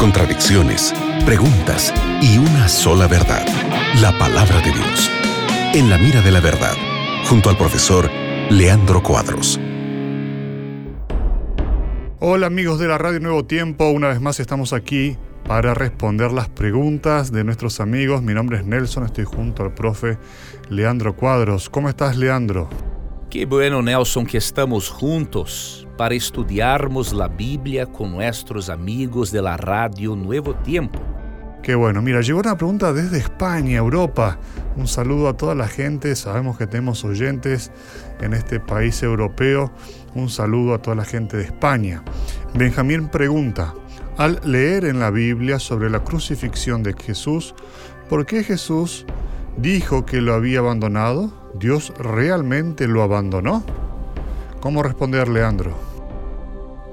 contradicciones, preguntas y una sola verdad, la palabra de Dios. En la mira de la verdad, junto al profesor Leandro Cuadros. Hola amigos de la Radio Nuevo Tiempo, una vez más estamos aquí para responder las preguntas de nuestros amigos. Mi nombre es Nelson, estoy junto al profe Leandro Cuadros. ¿Cómo estás, Leandro? Qué bueno, Nelson, que estamos juntos para estudiarmos la Biblia con nuestros amigos de la Radio Nuevo Tiempo. Qué bueno, mira, llegó una pregunta desde España, Europa. Un saludo a toda la gente, sabemos que tenemos oyentes en este país europeo. Un saludo a toda la gente de España. Benjamín pregunta, al leer en la Biblia sobre la crucifixión de Jesús, ¿por qué Jesús dijo que lo había abandonado? ¿Dios realmente lo abandonó? ¿Cómo responder, Leandro?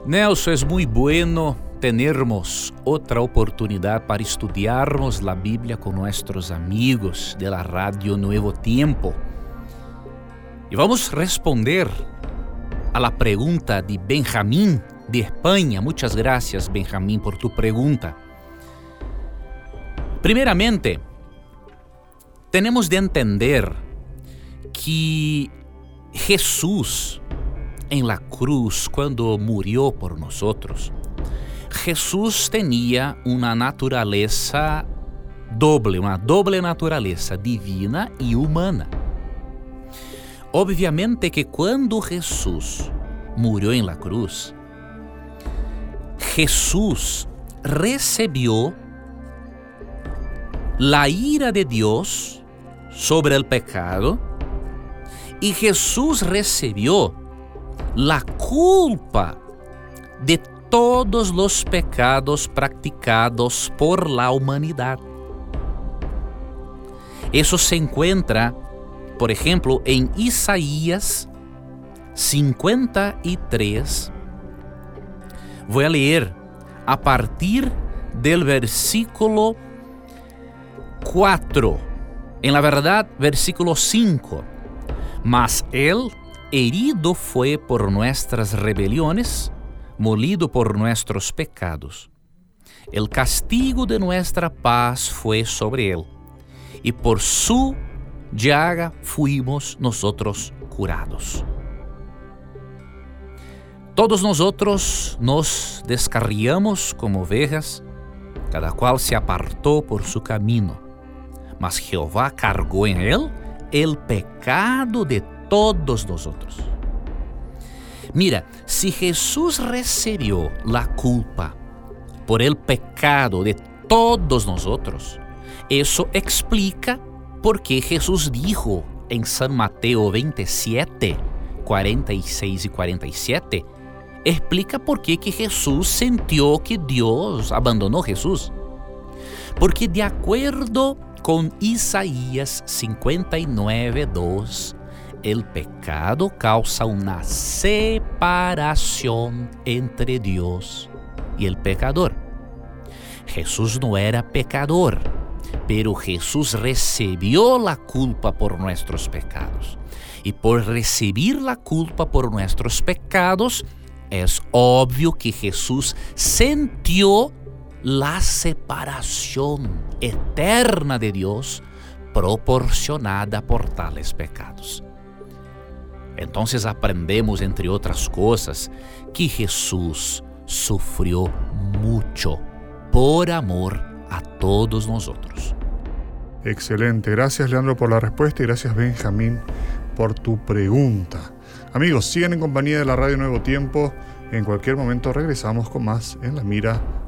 Nelson, es muy bueno tenermos outra oportunidade para estudarmos a Bíblia com nossos amigos de la Radio Nuevo Tiempo. E vamos responder a la pergunta de Benjamín de Espanha. Muitas gracias, Benjamín, por tu pergunta. Primeiramente, temos de entender que Jesus em la cruz, quando murió por nós Jesús tenía una naturaleza doble, una doble naturaleza divina y humana. Obviamente que cuando Jesús murió en la cruz, Jesús recibió la ira de Dios sobre el pecado y Jesús recibió la culpa de todos os pecados praticados por la humanidade. Isso se encontra, por exemplo, em Isaías 53. Vou a ler a partir del versículo 4. En la verdade, versículo 5. Mas él herido foi por nuestras rebeliones molido por nuestros pecados. El castigo de nuestra paz fue sobre él, y por su llaga fuimos nosotros curados. Todos nosotros nos descarriamos como ovejas, cada cual se apartó por su camino, mas Jehová cargó en él el pecado de todos nosotros. Mira, si Jesús recibió la culpa por el pecado de todos nosotros, eso explica por qué Jesús dijo en San Mateo 27, 46 y 47, explica por qué que Jesús sintió que Dios abandonó a Jesús. Porque de acuerdo con Isaías 59, 2, el pecado causa una separación entre Dios y el pecador. Jesús no era pecador, pero Jesús recibió la culpa por nuestros pecados. Y por recibir la culpa por nuestros pecados, es obvio que Jesús sintió la separación eterna de Dios proporcionada por tales pecados. Então aprendemos, entre outras coisas, que Jesus sofreu muito por amor a todos nós. Excelente, gracias Leandro por la respuesta y gracias Benjamín por tu pregunta. Amigos, sigan en compañía de la Radio Nuevo Tiempo. En cualquier momento regresamos con más en la mira